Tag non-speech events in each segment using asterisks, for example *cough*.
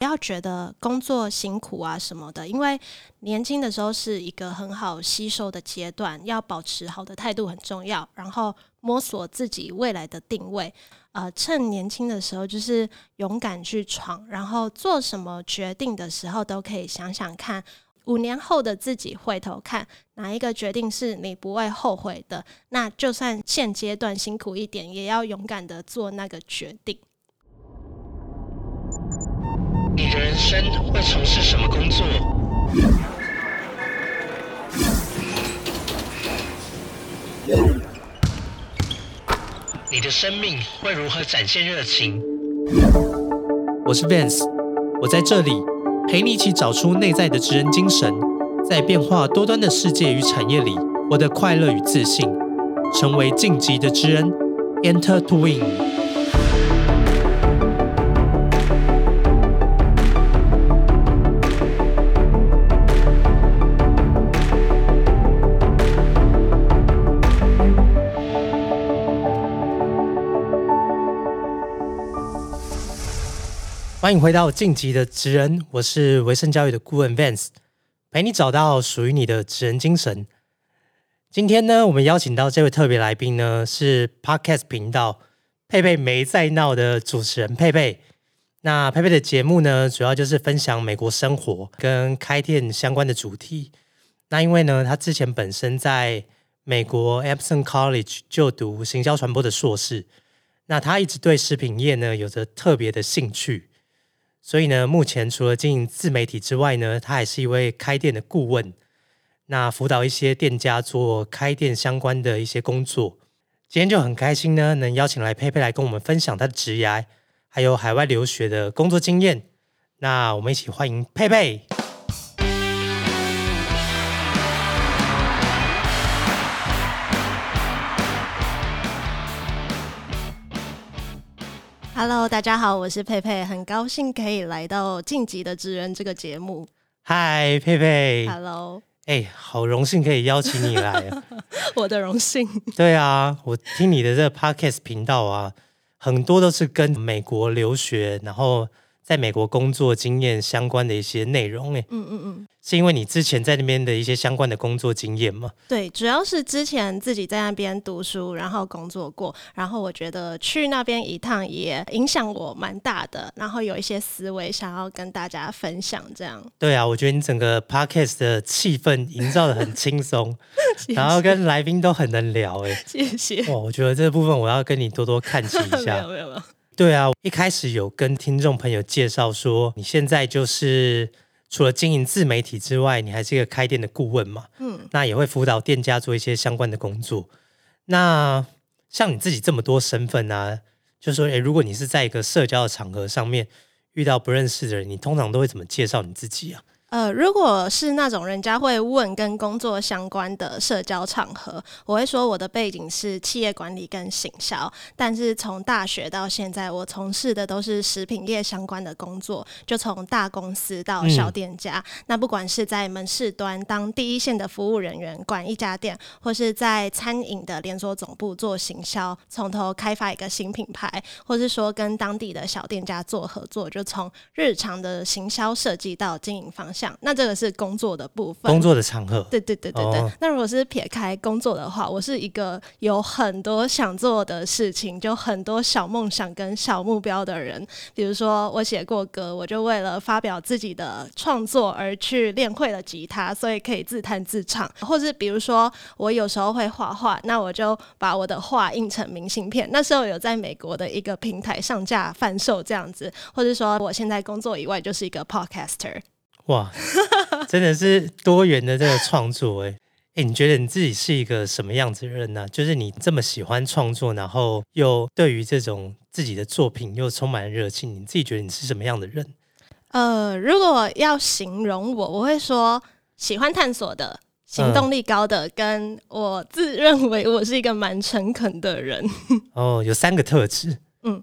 不要觉得工作辛苦啊什么的，因为年轻的时候是一个很好吸收的阶段，要保持好的态度很重要，然后摸索自己未来的定位。呃，趁年轻的时候就是勇敢去闯，然后做什么决定的时候都可以想想看，五年后的自己回头看哪一个决定是你不会后悔的，那就算现阶段辛苦一点，也要勇敢的做那个决定。你的人生会从事什么工作？你的生命会如何展现热情？我是 Vance，我在这里陪你一起找出内在的职人精神，在变化多端的世界与产业里，获得快乐与自信，成为晋级的职人，Enter to Win。欢迎回到晋级的职人，我是维生教育的顾问 Vance，陪你找到属于你的职人精神。今天呢，我们邀请到这位特别来宾呢，是 Podcast 频道佩佩没在闹的主持人佩佩。那佩佩的节目呢，主要就是分享美国生活跟开店相关的主题。那因为呢，他之前本身在美国 Epson College 就读行销传播的硕士，那他一直对食品业呢有着特别的兴趣。所以呢，目前除了经营自媒体之外呢，他还是一位开店的顾问，那辅导一些店家做开店相关的一些工作。今天就很开心呢，能邀请来佩佩来跟我们分享他的职涯，还有海外留学的工作经验。那我们一起欢迎佩佩。Hello，大家好，我是佩佩，很高兴可以来到《晋级的职人》这个节目。嗨，佩佩。Hello，哎，好荣幸可以邀请你来啊！*laughs* 我的荣幸。对啊，我听你的这个 Podcast 频道啊，很多都是跟美国留学，然后。在美国工作经验相关的一些内容，哎，嗯嗯嗯，是因为你之前在那边的一些相关的工作经验吗？对，主要是之前自己在那边读书，然后工作过，然后我觉得去那边一趟也影响我蛮大的，然后有一些思维想要跟大家分享，这样。对啊，我觉得你整个 podcast 的气氛营造的很轻松，然后跟来宾都很能聊，哎，谢谢。哇，我觉得这部分我要跟你多多看齐一下。没有没有没有。对啊，一开始有跟听众朋友介绍说，你现在就是除了经营自媒体之外，你还是一个开店的顾问嘛。嗯，那也会辅导店家做一些相关的工作。那像你自己这么多身份啊，就说，诶，如果你是在一个社交的场合上面遇到不认识的人，你通常都会怎么介绍你自己啊？呃，如果是那种人家会问跟工作相关的社交场合，我会说我的背景是企业管理跟行销，但是从大学到现在，我从事的都是食品业相关的工作，就从大公司到小店家。那不管是在门市端当第一线的服务人员，管一家店，或是在餐饮的连锁总部做行销，从头开发一个新品牌，或是说跟当地的小店家做合作，就从日常的行销设计到经营方向。那这个是工作的部分，工作的场合。对对对对对。那如果是撇开工作的话，我是一个有很多想做的事情，就很多小梦想跟小目标的人。比如说，我写过歌，我就为了发表自己的创作而去练会了吉他，所以可以自弹自唱。或是比如说，我有时候会画画，那我就把我的画印成明信片。那时候有在美国的一个平台上架贩售这样子，或者说我现在工作以外就是一个 podcaster。哇，真的是多元的这个创作哎哎，你觉得你自己是一个什么样子的人呢？就是你这么喜欢创作，然后又对于这种自己的作品又充满热情，你自己觉得你是什么样的人？呃，如果要形容我，我会说喜欢探索的，行动力高的，跟我自认为我是一个蛮诚恳的人。哦，有三个特质。嗯。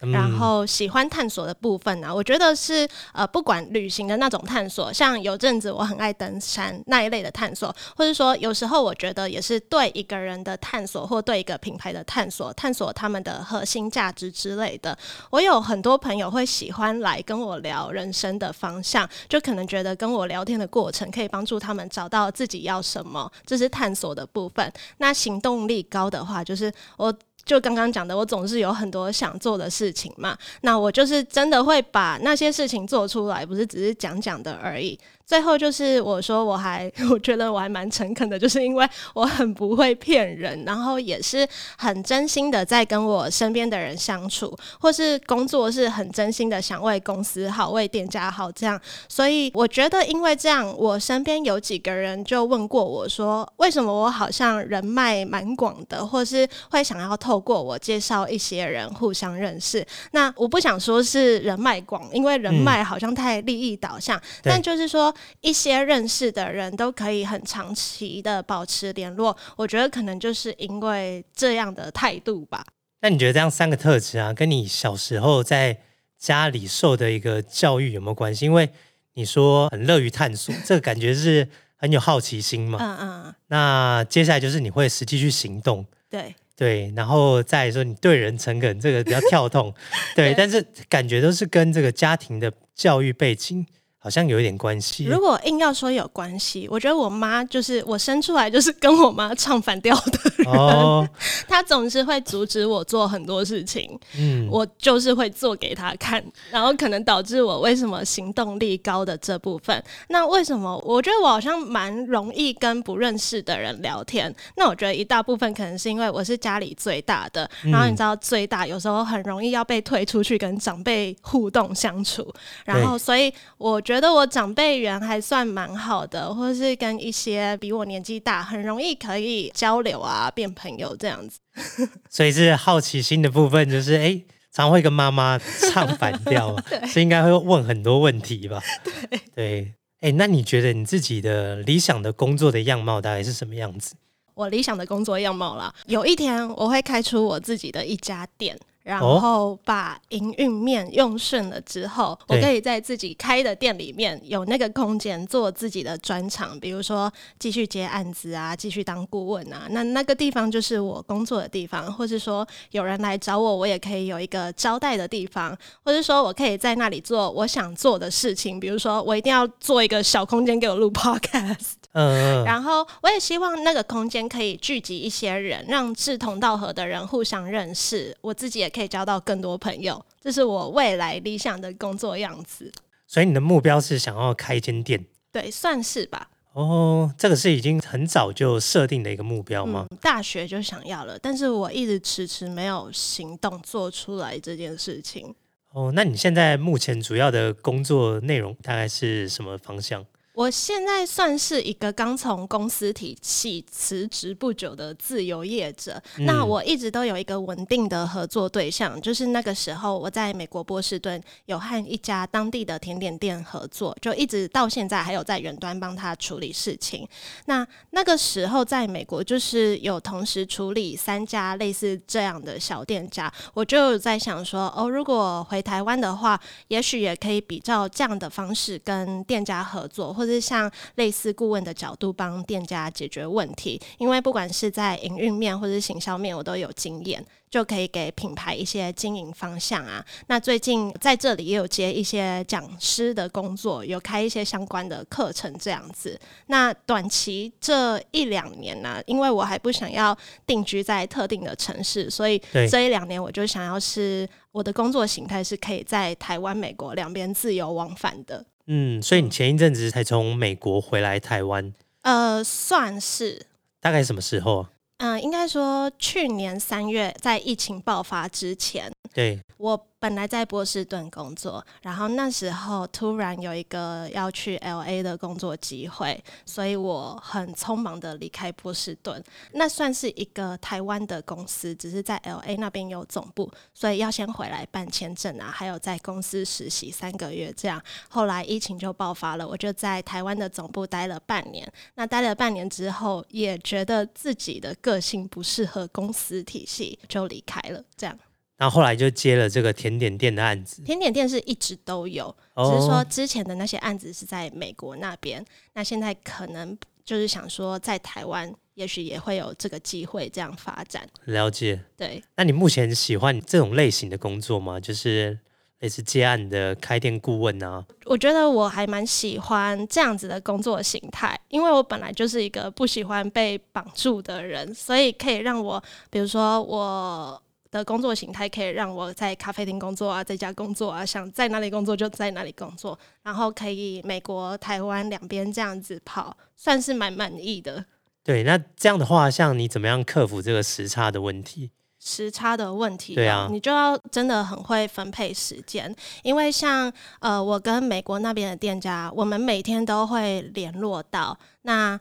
然后喜欢探索的部分呢，我觉得是呃，不管旅行的那种探索，像有阵子我很爱登山那一类的探索，或者说有时候我觉得也是对一个人的探索，或对一个品牌的探索，探索他们的核心价值之类的。我有很多朋友会喜欢来跟我聊人生的方向，就可能觉得跟我聊天的过程可以帮助他们找到自己要什么，这是探索的部分。那行动力高的话，就是我。就刚刚讲的，我总是有很多想做的事情嘛，那我就是真的会把那些事情做出来，不是只是讲讲的而已。最后就是我说我还 *laughs* 我觉得我还蛮诚恳的，就是因为我很不会骗人，然后也是很真心的在跟我身边的人相处，或是工作是很真心的想为公司好、为店家好这样。所以我觉得因为这样，我身边有几个人就问过我说，为什么我好像人脉蛮广的，或是会想要透过我介绍一些人互相认识。那我不想说是人脉广，因为人脉好像太利益导向，但就是说。一些认识的人都可以很长期的保持联络，我觉得可能就是因为这样的态度吧。那你觉得这样三个特质啊，跟你小时候在家里受的一个教育有没有关系？因为你说很乐于探索，这个感觉是很有好奇心嘛。嗯嗯。那接下来就是你会实际去行动。对对，然后再说你对人诚恳，这个比较跳动。*laughs* 对，但是感觉都是跟这个家庭的教育背景。好像有一点关系。如果硬要说有关系，我觉得我妈就是我生出来就是跟我妈唱反调的人，她总是会阻止我做很多事情。嗯，我就是会做给她看，然后可能导致我为什么行动力高的这部分。那为什么？我觉得我好像蛮容易跟不认识的人聊天。那我觉得一大部分可能是因为我是家里最大的，然后你知道最大有时候很容易要被推出去跟长辈互动相处，然后所以我。觉得我长辈缘还算蛮好的，或者是跟一些比我年纪大，很容易可以交流啊，变朋友这样子。*laughs* 所以是好奇心的部分，就是哎，常会跟妈妈唱反调，*laughs* 所以应该会问很多问题吧？*laughs* 对对，哎，那你觉得你自己的理想的工作的样貌大概是什么样子？我理想的工作样貌啦，有一天我会开出我自己的一家店。然后把营运面用顺了之后，我可以在自己开的店里面有那个空间做自己的专场，比如说继续接案子啊，继续当顾问啊。那那个地方就是我工作的地方，或是说有人来找我，我也可以有一个招待的地方，或是说我可以在那里做我想做的事情，比如说我一定要做一个小空间给我录 *laughs* podcast。嗯，然后我也希望那个空间可以聚集一些人，让志同道合的人互相认识，我自己也可以交到更多朋友，这是我未来理想的工作样子。所以你的目标是想要开一间店？对，算是吧。哦，这个是已经很早就设定的一个目标吗？大学就想要了，但是我一直迟迟没有行动做出来这件事情。哦，那你现在目前主要的工作内容大概是什么方向？我现在算是一个刚从公司体系辞职不久的自由业者。那我一直都有一个稳定的合作对象，就是那个时候我在美国波士顿有和一家当地的甜点店合作，就一直到现在还有在远端帮他处理事情。那那个时候在美国就是有同时处理三家类似这样的小店家，我就在想说，哦，如果回台湾的话，也许也可以比照这样的方式跟店家合作。或者像类似顾问的角度帮店家解决问题，因为不管是在营运面或者行销面，我都有经验，就可以给品牌一些经营方向啊。那最近在这里也有接一些讲师的工作，有开一些相关的课程这样子。那短期这一两年呢，因为我还不想要定居在特定的城市，所以这一两年我就想要是我的工作形态是可以在台湾、美国两边自由往返的。嗯，所以你前一阵子才从美国回来台湾？呃，算是。大概什么时候？嗯，应该说去年三月，在疫情爆发之前。对。我。本来在波士顿工作，然后那时候突然有一个要去 L A 的工作机会，所以我很匆忙的离开波士顿。那算是一个台湾的公司，只是在 L A 那边有总部，所以要先回来办签证啊，还有在公司实习三个月这样。后来疫情就爆发了，我就在台湾的总部待了半年。那待了半年之后，也觉得自己的个性不适合公司体系，就离开了。这样。然后后来就接了这个甜点店的案子。甜点店是一直都有，只是说之前的那些案子是在美国那边，那现在可能就是想说在台湾，也许也会有这个机会这样发展。了解。对，那你目前喜欢这种类型的工作吗？就是类似接案的开店顾问啊？我觉得我还蛮喜欢这样子的工作形态，因为我本来就是一个不喜欢被绑住的人，所以可以让我，比如说我。的工作形态可以让我在咖啡厅工作啊，在家工作啊，想在哪里工作就在哪里工作，然后可以美国、台湾两边这样子跑，算是蛮满意的。对，那这样的话，像你怎么样克服这个时差的问题？时差的问题，对啊，你就要真的很会分配时间，因为像呃，我跟美国那边的店家，我们每天都会联络到那。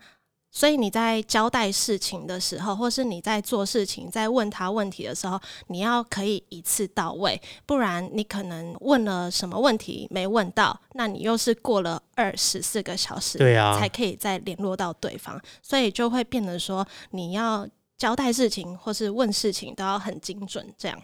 所以你在交代事情的时候，或是你在做事情、在问他问题的时候，你要可以一次到位，不然你可能问了什么问题没问到，那你又是过了二十四个小时，对啊，才可以再联络到对方，所以就会变得说你要交代事情或是问事情都要很精准，这样。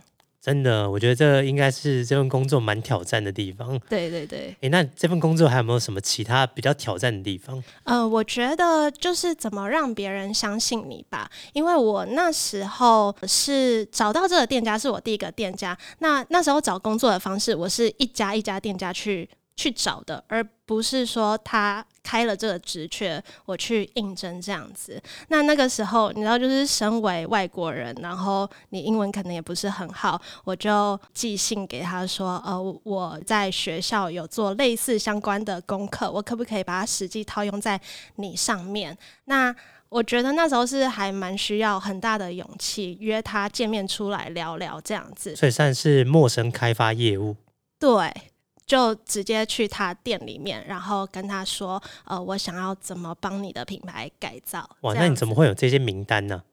真的，我觉得这应该是这份工作蛮挑战的地方。对对对。哎，那这份工作还有没有什么其他比较挑战的地方？呃，我觉得就是怎么让别人相信你吧。因为我那时候是找到这个店家，是我第一个店家。那那时候找工作的方式，我是一家一家店家去。去找的，而不是说他开了这个职缺，我去应征这样子。那那个时候，你知道，就是身为外国人，然后你英文可能也不是很好，我就寄信给他说，呃，我在学校有做类似相关的功课，我可不可以把它实际套用在你上面？那我觉得那时候是还蛮需要很大的勇气，约他见面出来聊聊这样子。所以算是陌生开发业务。对。就直接去他店里面，然后跟他说：“呃，我想要怎么帮你的品牌改造？”哇，那你怎么会有这些名单呢？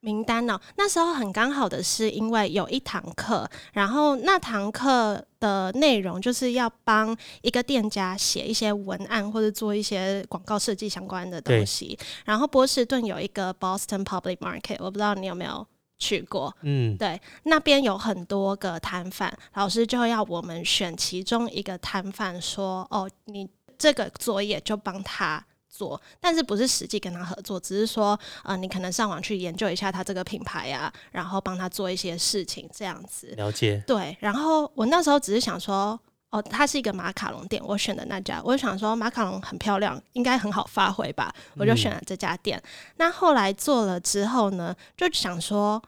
名单呢？那时候很刚好的是，因为有一堂课，然后那堂课的内容就是要帮一个店家写一些文案或者做一些广告设计相关的东西。然后波士顿有一个 Boston Public Market，我不知道你有没有。去过，嗯，对，那边有很多个摊贩，老师就要我们选其中一个摊贩，说，哦，你这个作业就帮他做，但是不是实际跟他合作，只是说，呃，你可能上网去研究一下他这个品牌啊，然后帮他做一些事情，这样子。了解。对，然后我那时候只是想说，哦，它是一个马卡龙店，我选的那家，我就想说马卡龙很漂亮，应该很好发挥吧，我就选了这家店。那后来做了之后呢，就想说。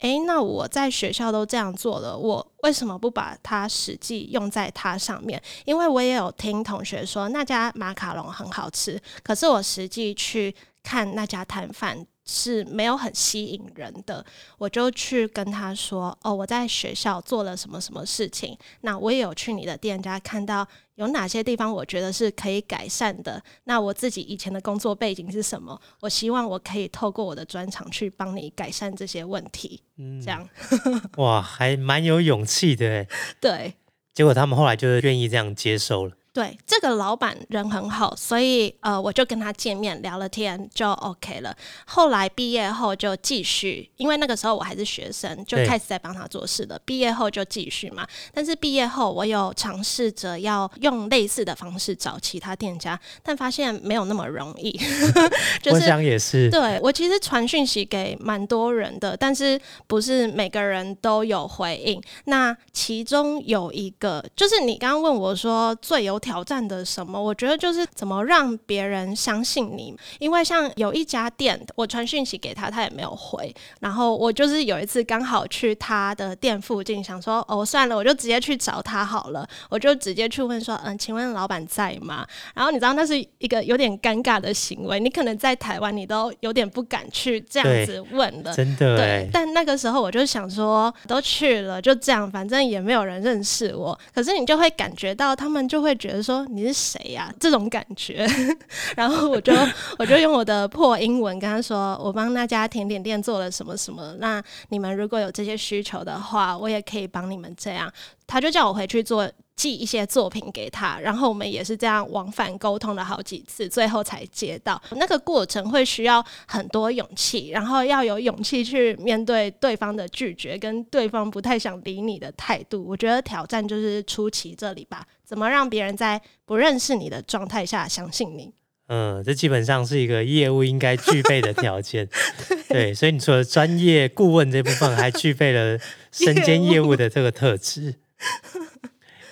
诶，那我在学校都这样做了，我为什么不把它实际用在它上面？因为我也有听同学说那家马卡龙很好吃，可是我实际去看那家摊贩。是没有很吸引人的，我就去跟他说：“哦，我在学校做了什么什么事情。那我也有去你的店家看到有哪些地方，我觉得是可以改善的。那我自己以前的工作背景是什么？我希望我可以透过我的专长去帮你改善这些问题。嗯，这样 *laughs* 哇，还蛮有勇气的。对，结果他们后来就是愿意这样接受了。对，这个老板人很好，所以呃，我就跟他见面聊了天，就 OK 了。后来毕业后就继续，因为那个时候我还是学生，就开始在帮他做事了。毕业后就继续嘛，但是毕业后我有尝试着要用类似的方式找其他店家，但发现没有那么容易。*laughs* 我想也是。对我其实传讯息给蛮多人的，但是不是每个人都有回应。那其中有一个就是你刚刚问我说最有。挑战的什么？我觉得就是怎么让别人相信你。因为像有一家店，我传讯息给他，他也没有回。然后我就是有一次刚好去他的店附近，想说哦算了，我就直接去找他好了。我就直接去问说，嗯，请问老板在吗？然后你知道那是一个有点尴尬的行为，你可能在台湾你都有点不敢去这样子问了，真的。对。但那个时候我就想说，都去了，就这样，反正也没有人认识我。可是你就会感觉到他们就会觉得。说你是谁呀？这种感觉，*laughs* 然后我就我就用我的破英文跟他说，我帮那家甜点店做了什么什么。那你们如果有这些需求的话，我也可以帮你们这样。他就叫我回去做寄一些作品给他，然后我们也是这样往返沟通了好几次，最后才接到。那个过程会需要很多勇气，然后要有勇气去面对对方的拒绝，跟对方不太想理你的态度。我觉得挑战就是出奇这里吧，怎么让别人在不认识你的状态下相信你？嗯，这基本上是一个业务应该具备的条件。*laughs* 对，所以你除了专业顾问这部分，还具备了身兼业务的这个特质。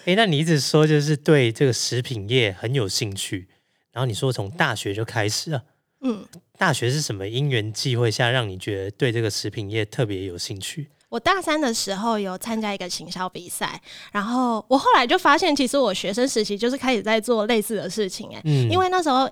哎，那你一直说就是对这个食品业很有兴趣，然后你说从大学就开始了，嗯，大学是什么因缘际会下让你觉得对这个食品业特别有兴趣？我大三的时候有参加一个行销比赛，然后我后来就发现，其实我学生时期就是开始在做类似的事情，哎，因为那时候。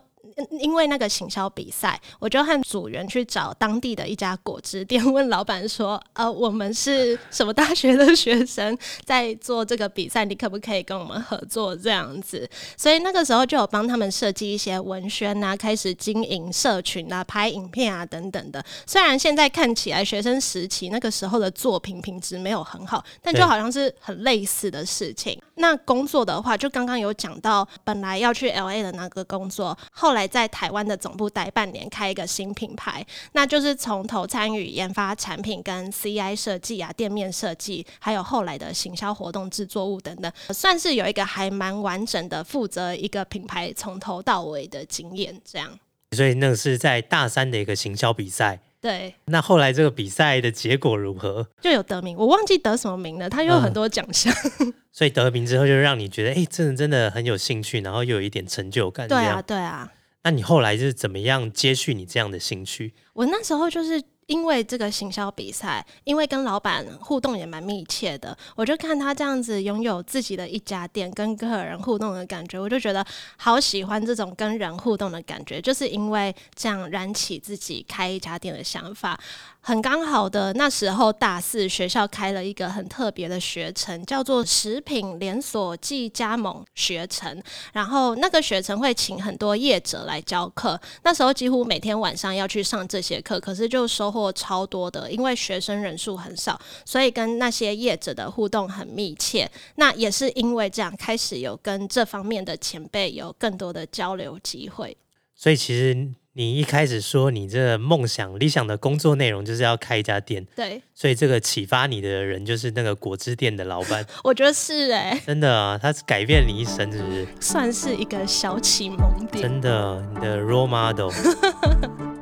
因为那个行销比赛，我就和组员去找当地的一家果汁店，*laughs* 问老板说：“呃，我们是什么大学的学生，在做这个比赛，你可不可以跟我们合作？”这样子，所以那个时候就有帮他们设计一些文宣啊，开始经营社群啊，拍影片啊等等的。虽然现在看起来学生时期那个时候的作品品质没有很好，但就好像是很类似的事情。那工作的话，就刚刚有讲到，本来要去 L A 的那个工作，后来。在台湾的总部待半年，开一个新品牌，那就是从头参与研发产品、跟 CI 设计啊、店面设计，还有后来的行销活动、制作物等等，算是有一个还蛮完整的负责一个品牌从头到尾的经验。这样，所以那个是在大三的一个行销比赛。对，那后来这个比赛的结果如何？就有得名，我忘记得什么名了。他有很多奖项，所以得名之后就让你觉得，哎，真的真的很有兴趣，然后又有一点成就感。对啊，对啊。那你后来是怎么样接续你这样的兴趣？我那时候就是因为这个行销比赛，因为跟老板互动也蛮密切的，我就看他这样子拥有自己的一家店，跟客人互动的感觉，我就觉得好喜欢这种跟人互动的感觉，就是因为这样燃起自己开一家店的想法。很刚好的那时候大四，学校开了一个很特别的学程，叫做食品连锁暨加盟学程。然后那个学程会请很多业者来教课，那时候几乎每天晚上要去上这些课，可是就收获超多的，因为学生人数很少，所以跟那些业者的互动很密切。那也是因为这样，开始有跟这方面的前辈有更多的交流机会。所以其实。你一开始说你这梦想理想的工作内容就是要开一家店，对，所以这个启发你的人就是那个果汁店的老板。*laughs* 我觉得是哎，真的啊，他改变你一生，是不是？算是一个小启蒙点。真的，你的 role model。*laughs*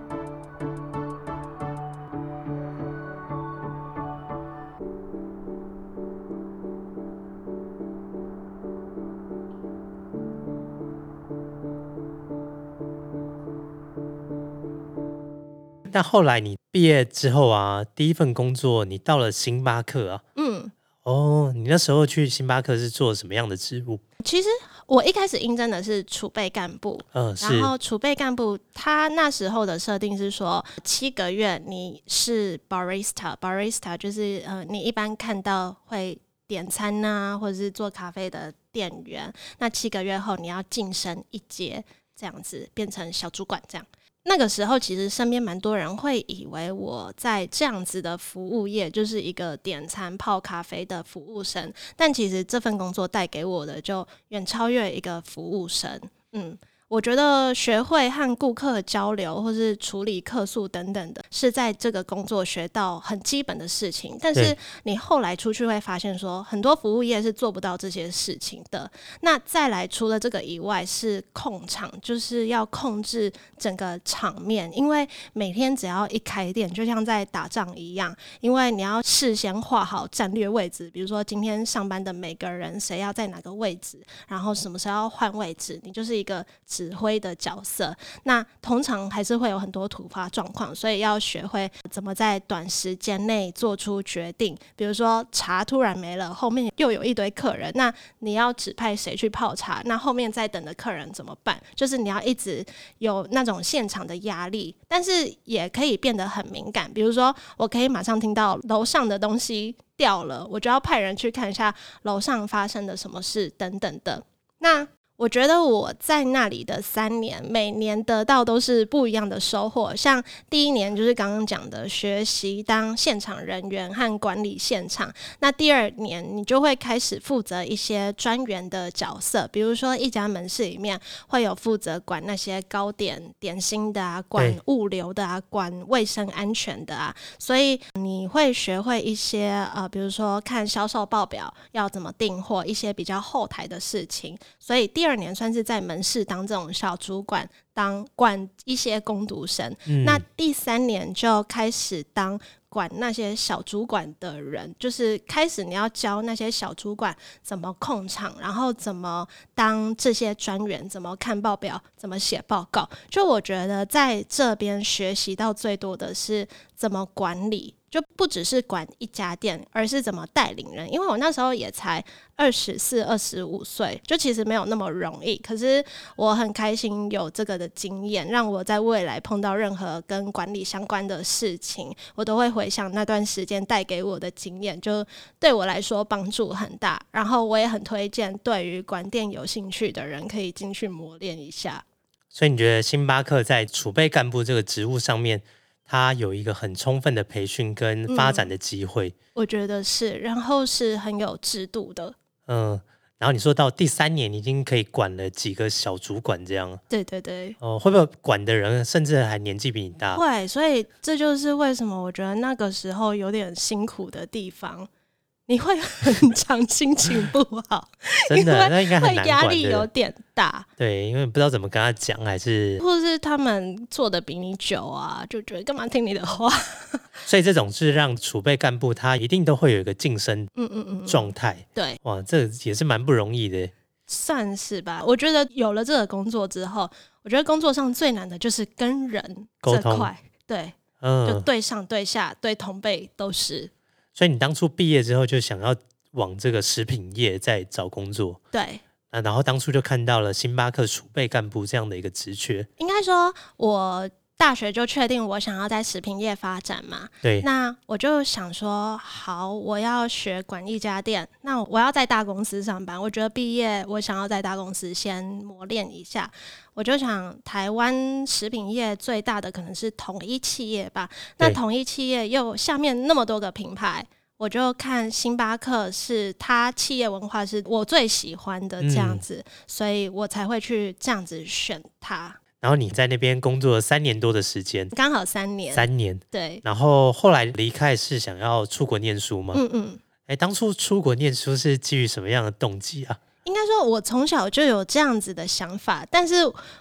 但后来你毕业之后啊，第一份工作你到了星巴克啊。嗯。哦，你那时候去星巴克是做什么样的职务？其实我一开始应征的是储备干部。嗯，然后储备干部他那时候的设定是说，七个月你是 barista，barista 就是呃，你一般看到会点餐呐，或者是做咖啡的店员。那七个月后你要晋升一阶，这样子变成小主管这样。那个时候，其实身边蛮多人会以为我在这样子的服务业就是一个点餐泡咖啡的服务生，但其实这份工作带给我的就远超越一个服务生，嗯。我觉得学会和顾客交流，或是处理客诉等等的，是在这个工作学到很基本的事情。但是你后来出去会发现，说很多服务业是做不到这些事情的。那再来，除了这个以外，是控场，就是要控制整个场面。因为每天只要一开店，就像在打仗一样，因为你要事先画好战略位置，比如说今天上班的每个人谁要在哪个位置，然后什么时候要换位置，你就是一个。指挥的角色，那通常还是会有很多突发状况，所以要学会怎么在短时间内做出决定。比如说茶突然没了，后面又有一堆客人，那你要指派谁去泡茶？那后面在等的客人怎么办？就是你要一直有那种现场的压力，但是也可以变得很敏感。比如说，我可以马上听到楼上的东西掉了，我就要派人去看一下楼上发生的什么事等等的。那我觉得我在那里的三年，每年得到都是不一样的收获。像第一年就是刚刚讲的学习当现场人员和管理现场，那第二年你就会开始负责一些专员的角色，比如说一家门市里面会有负责管那些糕点、点心的啊，管物流的啊，管卫生安全的啊，所以你会学会一些呃，比如说看销售报表要怎么订货，一些比较后台的事情。所以第二年算是在门市当这种小主管，当管一些工读生。那第三年就开始当管那些小主管的人，就是开始你要教那些小主管怎么控场，然后怎么当这些专员，怎么看报表，怎么写报告。就我觉得在这边学习到最多的是怎么管理。就不只是管一家店，而是怎么带领人。因为我那时候也才二十四、二十五岁，就其实没有那么容易。可是我很开心有这个的经验，让我在未来碰到任何跟管理相关的事情，我都会回想那段时间带给我的经验，就对我来说帮助很大。然后我也很推荐，对于管店有兴趣的人可以进去磨练一下。所以你觉得星巴克在储备干部这个职务上面？他有一个很充分的培训跟发展的机会，我觉得是，然后是很有制度的。嗯，然后你说到第三年，已经可以管了几个小主管这样。对对对。哦，会不会管的人甚至还年纪比你大？会，所以这就是为什么我觉得那个时候有点辛苦的地方。你会很常心情不好，真的，那应该会压力有点大。对，因为不知道怎么跟他讲，还是或者是他们做的比你久啊，就觉得干嘛听你的话。*laughs* 所以这种是让储备干部他一定都会有一个晋升，嗯嗯嗯状态。对，哇，这也是蛮不容易的。算是吧，我觉得有了这个工作之后，我觉得工作上最难的就是跟人沟通。对，嗯，就对上对下对同辈都是。所以你当初毕业之后就想要往这个食品业在找工作，对，啊然后当初就看到了星巴克储备干部这样的一个职缺。应该说，我大学就确定我想要在食品业发展嘛，对。那我就想说，好，我要学管一家店，那我要在大公司上班。我觉得毕业我想要在大公司先磨练一下。我就想，台湾食品业最大的可能是统一企业吧。那统一企业又下面那么多个品牌。我就看星巴克是它企业文化是我最喜欢的这样子，所以我才会去这样子选它。然后你在那边工作了三年多的时间，刚好三年，三年对。然后后来离开是想要出国念书吗？嗯嗯。哎，当初出国念书是基于什么样的动机啊？应该说，我从小就有这样子的想法，但是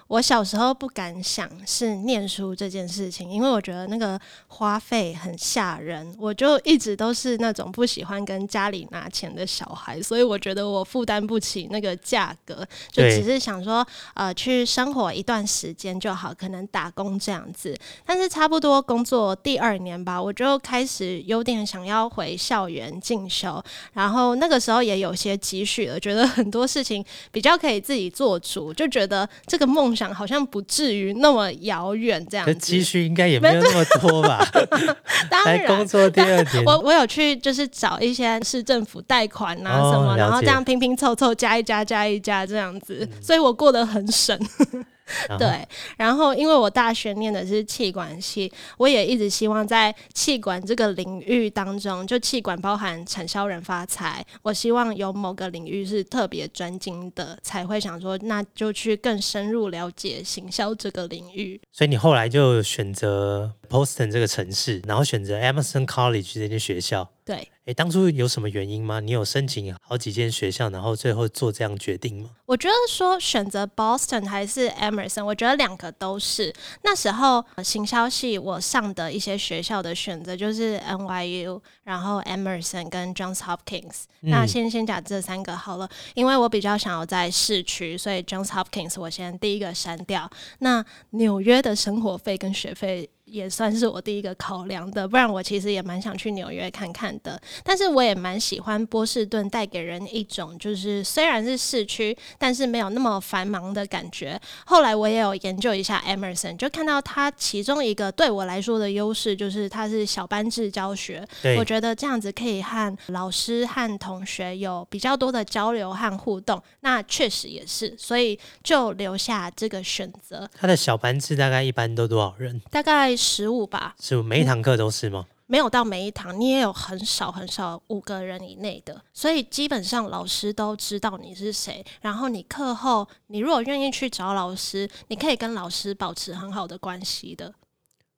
我小时候不敢想是念书这件事情，因为我觉得那个花费很吓人。我就一直都是那种不喜欢跟家里拿钱的小孩，所以我觉得我负担不起那个价格，就只是想说，呃，去生活一段时间就好，可能打工这样子。但是差不多工作第二年吧，我就开始有点想要回校园进修，然后那个时候也有些积蓄了，觉得很。多事情比较可以自己做主，就觉得这个梦想好像不至于那么遥远。这样子积蓄应该也没有那么多吧？*laughs* 当然，工作第二年，我我有去就是找一些市政府贷款啊什么，然后这样拼拼凑凑加一加加一加这样子，所以我过得很省。*laughs* 对，然后因为我大学念的是气管系，我也一直希望在气管这个领域当中，就气管包含产销人发财，我希望有某个领域是特别专精的，才会想说那就去更深入了解行销这个领域。所以你后来就选择 Boston 这个城市，然后选择 Emerson College 这间学校。对，哎，当初有什么原因吗？你有申请好几间学校，然后最后做这样决定吗？我觉得说选择 Boston 还是 Emerson，我觉得两个都是。那时候行销系我上的一些学校的选择就是 NYU，然后 Emerson 跟 Johns Hopkins。那先先讲这三个好了，因为我比较想要在市区，所以 Johns Hopkins 我先第一个删掉。那纽约的生活费跟学费。也算是我第一个考量的。不然我其实也蛮想去纽约看看的。但是我也蛮喜欢波士顿带给人一种就是虽然是市区，但是没有那么繁忙的感觉。后来我也有研究一下 Emerson，就看到它其中一个对我来说的优势就是它是小班制教学。我觉得这样子可以和老师和同学有比较多的交流和互动。那确实也是，所以就留下这个选择。他的小班制大概一般都多少人？大概十五吧。十五，每一堂课都是吗？没有到每一堂，你也有很少很少五个人以内的，所以基本上老师都知道你是谁。然后你课后，你如果愿意去找老师，你可以跟老师保持很好的关系的。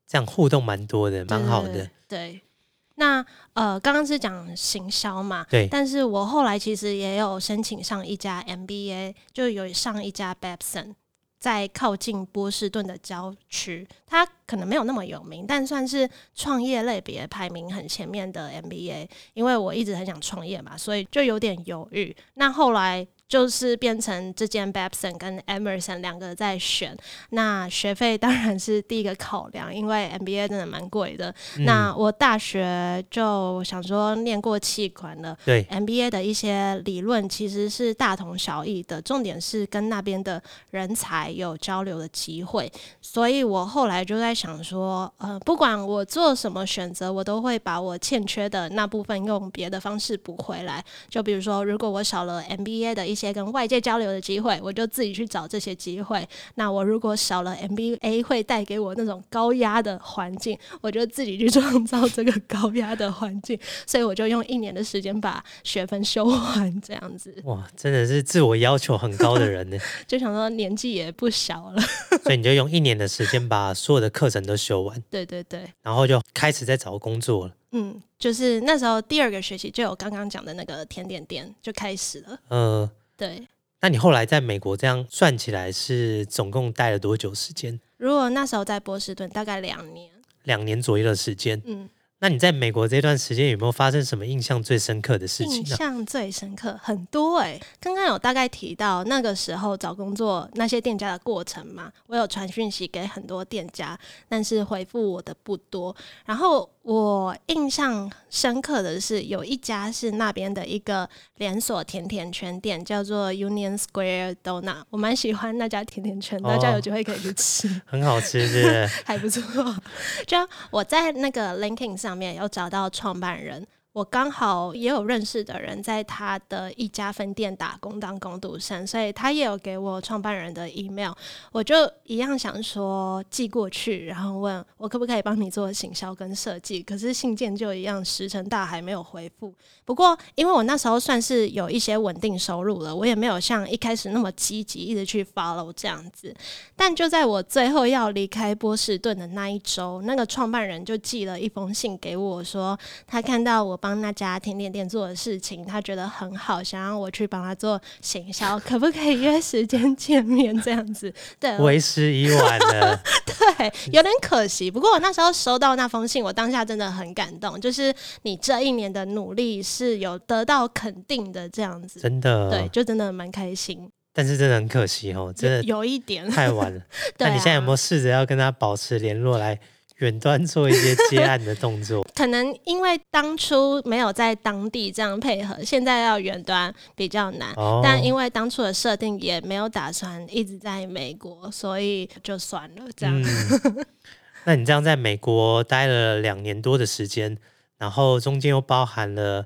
这样互动蛮多的，蛮好的。对。那呃，刚刚是讲行销嘛？对。但是我后来其实也有申请上一家 MBA，就有上一家 Babson。在靠近波士顿的郊区，它可能没有那么有名，但算是创业类别排名很前面的 MBA。因为我一直很想创业嘛，所以就有点犹豫。那后来。就是变成这间 Babson 跟 Emerson 两个在选，那学费当然是第一个考量，因为 MBA 真的蛮贵的。那我大学就想说念过气管了，对 MBA 的一些理论其实是大同小异的，重点是跟那边的人才有交流的机会。所以我后来就在想说，呃，不管我做什么选择，我都会把我欠缺的那部分用别的方式补回来。就比如说，如果我少了 MBA 的一些些跟外界交流的机会，我就自己去找这些机会。那我如果少了 MBA 会带给我那种高压的环境，我就自己去创造这个高压的环境。所以我就用一年的时间把学分修完，这样子。哇，真的是自我要求很高的人呢。*laughs* 就想说年纪也不小了，所以你就用一年的时间把所有的课程都修完。对对对，然后就开始在找工作了。嗯，就是那时候第二个学期就有刚刚讲的那个甜点店就开始了。嗯。对，那你后来在美国这样算起来是总共待了多久时间？如果那时候在波士顿，大概两年，两年左右的时间。嗯。那你在美国这段时间有没有发生什么印象最深刻的事情？印象最深刻很多哎，刚刚有大概提到那个时候找工作那些店家的过程嘛，我有传讯息给很多店家，但是回复我的不多。然后我印象深刻的是有一家是那边的一个连锁甜甜圈店，叫做 Union Square Donut，我蛮喜欢那家甜甜圈，大家有机会可以去吃，很好吃，是 *laughs* 还不错。就我在那个 LinkedIn 上。上面有找到创办人。我刚好也有认识的人在他的一家分店打工当工读生，所以他也有给我创办人的 email，我就一样想说寄过去，然后问我可不可以帮你做行销跟设计，可是信件就一样石沉大海没有回复。不过因为我那时候算是有一些稳定收入了，我也没有像一开始那么积极一直去 follow 这样子。但就在我最后要离开波士顿的那一周，那个创办人就寄了一封信给我说，他看到我。帮那家甜点店做的事情，他觉得很好，想让我去帮他做行销，可不可以约时间见面？这样子，对，为 *laughs* 时已晚了，对，有点可惜。不过我那时候收到那封信，我当下真的很感动，就是你这一年的努力是有得到肯定的，这样子，真的，对，就真的蛮开心。但是真的很可惜哦，真的有一点太晚了。*laughs* 那你现在有没有试着要跟他保持联络来？远端做一些接案的动作，*laughs* 可能因为当初没有在当地这样配合，现在要远端比较难。但因为当初的设定也没有打算一直在美国，所以就算了这样。*laughs* 那你这样在美国待了两年多的时间，然后中间又包含了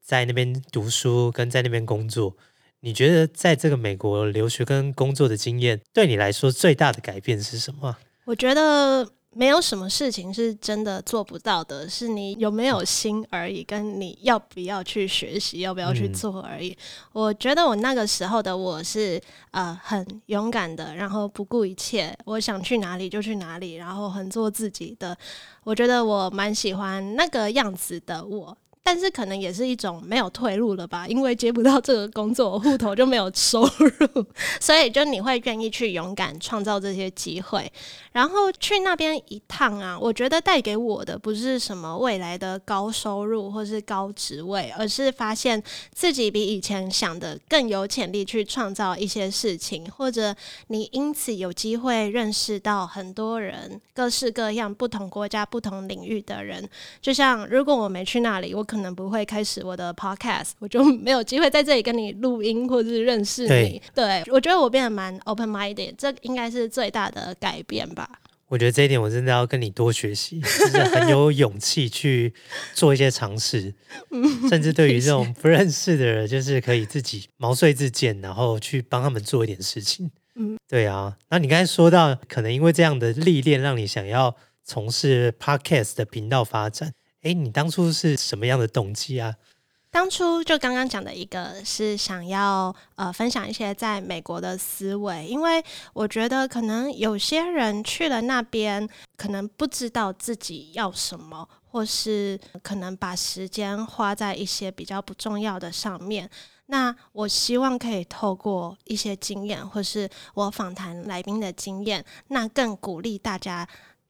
在那边读书跟在那边工作，你觉得在这个美国留学跟工作的经验，对你来说最大的改变是什么？我觉得。没有什么事情是真的做不到的，是你有没有心而已，跟你要不要去学习，要不要去做而已。我觉得我那个时候的我是呃很勇敢的，然后不顾一切，我想去哪里就去哪里，然后很做自己的。我觉得我蛮喜欢那个样子的我。但是可能也是一种没有退路了吧，因为接不到这个工作，户头就没有收入，所以就你会愿意去勇敢创造这些机会，然后去那边一趟啊，我觉得带给我的不是什么未来的高收入或是高职位，而是发现自己比以前想的更有潜力去创造一些事情，或者你因此有机会认识到很多人，各式各样、不同国家、不同领域的人。就像如果我没去那里，我可能不会开始我的 podcast，我就没有机会在这里跟你录音或者是认识你。对，我觉得我变得蛮 open minded，这应该是最大的改变吧。我觉得这一点我真的要跟你多学习，*laughs* 就是很有勇气去做一些尝试，甚至对于这种 *laughs* 不认识的人，就是可以自己毛遂自荐，然后去帮他们做一点事情。嗯，对啊。那你刚才说到，可能因为这样的历练，让你想要从事 podcast 的频道发展。哎，你当初是什么样的动机啊？当初就刚刚讲的一个是想要呃分享一些在美国的思维，因为我觉得可能有些人去了那边，可能不知道自己要什么，或是可能把时间花在一些比较不重要的上面。那我希望可以透过一些经验，或是我访谈来宾的经验，那更鼓励大家。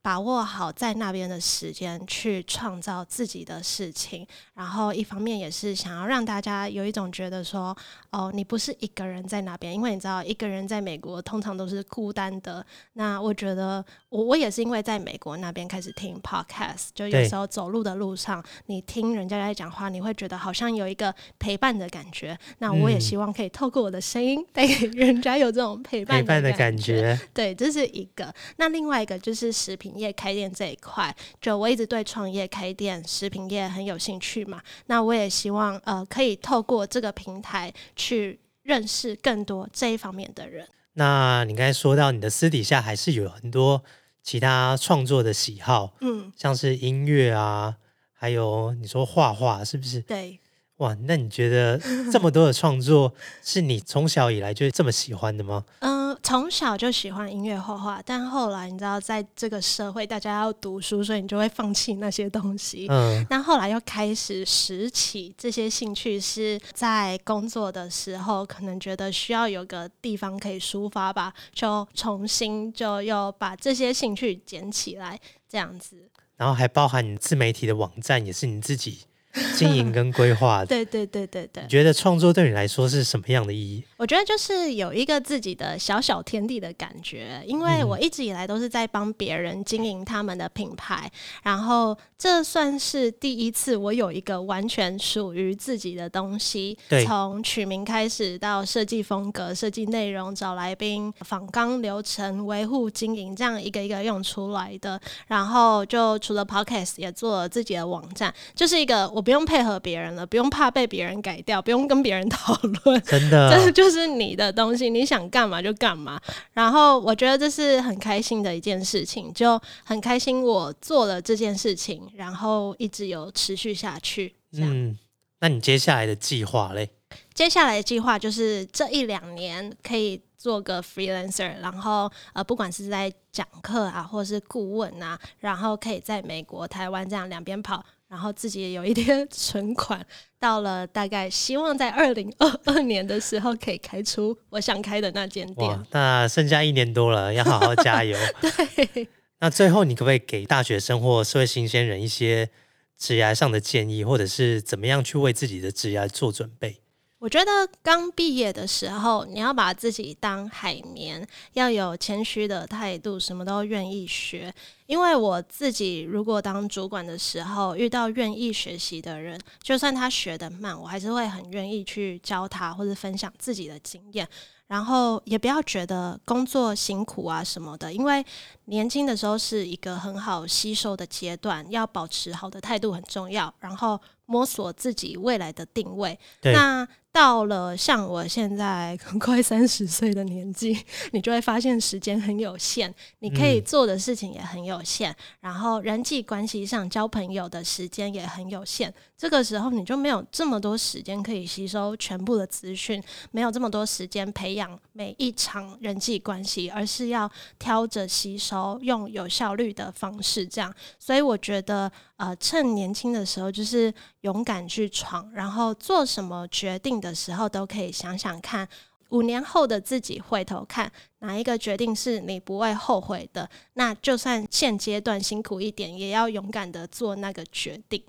把握好在那边的时间，去创造自己的事情。然后一方面也是想要让大家有一种觉得说，哦，你不是一个人在那边，因为你知道一个人在美国通常都是孤单的。那我觉得我我也是因为在美国那边开始听 podcast，就有时候走路的路上，你听人家在讲话，你会觉得好像有一个陪伴的感觉。那我也希望可以透过我的声音带给人家有这种陪伴的感觉。对，这是一个。那另外一个就是食品。业开店这一块，就我一直对创业开店、食品业很有兴趣嘛。那我也希望呃，可以透过这个平台去认识更多这一方面的人。那你刚才说到你的私底下还是有很多其他创作的喜好，嗯，像是音乐啊，还有你说画画，是不是？对。哇，那你觉得这么多的创作是你从小以来就这么喜欢的吗？*laughs* 嗯，从小就喜欢音乐画画，但后来你知道，在这个社会大家要读书，所以你就会放弃那些东西。嗯，那后来又开始拾起这些兴趣，是在工作的时候，可能觉得需要有个地方可以抒发吧，就重新就又把这些兴趣捡起来，这样子。然后还包含你自媒体的网站，也是你自己。经营跟规划，对对对对对。你觉得创作对你来说是什么样的意义？我觉得就是有一个自己的小小天地的感觉，因为我一直以来都是在帮别人经营他们的品牌，然后这算是第一次我有一个完全属于自己的东西。从取名开始到设计风格、设计内容、找来宾、访纲流程、维护经营，这样一个一个用出来的。然后就除了 Podcast，也做了自己的网站，就是一个我。不用配合别人了，不用怕被别人改掉，不用跟别人讨论，真的，*laughs* 这就是你的东西，你想干嘛就干嘛。然后我觉得这是很开心的一件事情，就很开心我做了这件事情，然后一直有持续下去。嗯，那你接下来的计划嘞？接下来的计划就是这一两年可以做个 freelancer，然后呃，不管是在讲课啊，或是顾问啊，然后可以在美国、台湾这样两边跑。然后自己也有一点 *laughs* 存款，到了大概希望在二零二二年的时候可以开出我想开的那间店。那剩下一年多了，要好好加油。*laughs* 对。那最后，你可不可以给大学生或社会新鲜人一些职业上的建议，或者是怎么样去为自己的职业做准备？我觉得刚毕业的时候，你要把自己当海绵，要有谦虚的态度，什么都愿意学。因为我自己如果当主管的时候，遇到愿意学习的人，就算他学的慢，我还是会很愿意去教他或者分享自己的经验。然后也不要觉得工作辛苦啊什么的，因为年轻的时候是一个很好吸收的阶段，要保持好的态度很重要。然后摸索自己未来的定位。那到了像我现在快三十岁的年纪，你就会发现时间很有限，你可以做的事情也很有限，然后人际关系上交朋友的时间也很有限。这个时候你就没有这么多时间可以吸收全部的资讯，没有这么多时间培养每一场人际关系，而是要挑着吸收，用有效率的方式这样。所以我觉得，呃，趁年轻的时候就是勇敢去闯，然后做什么决定的时候都可以想想看，五年后的自己回头看哪一个决定是你不会后悔的，那就算现阶段辛苦一点，也要勇敢的做那个决定。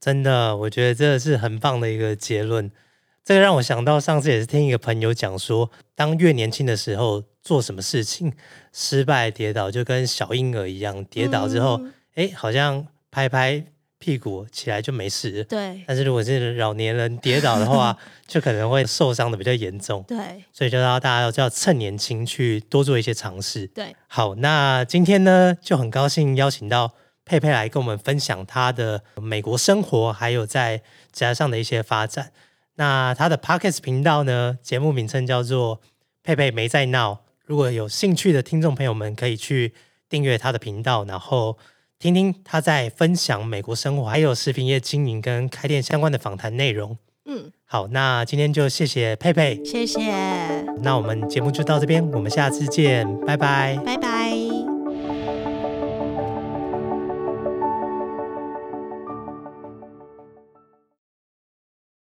真的，我觉得这是很棒的一个结论。这个让我想到上次也是听一个朋友讲说，当越年轻的时候做什么事情失败跌倒，就跟小婴儿一样，跌倒之后，哎，好像拍拍屁股起来就没事。对。但是如果是老年人跌倒的话，*laughs* 就可能会受伤的比较严重。对。所以就要大家要要趁年轻去多做一些尝试。对。好，那今天呢就很高兴邀请到。佩佩来跟我们分享她的美国生活，还有在职业上的一些发展。那她的 Pockets 频道呢，节目名称叫做“佩佩没在闹”。如果有兴趣的听众朋友们，可以去订阅他的频道，然后听听他在分享美国生活，还有食品业经营跟开店相关的访谈内容。嗯，好，那今天就谢谢佩佩，谢谢。那我们节目就到这边，我们下次见，拜拜，拜拜。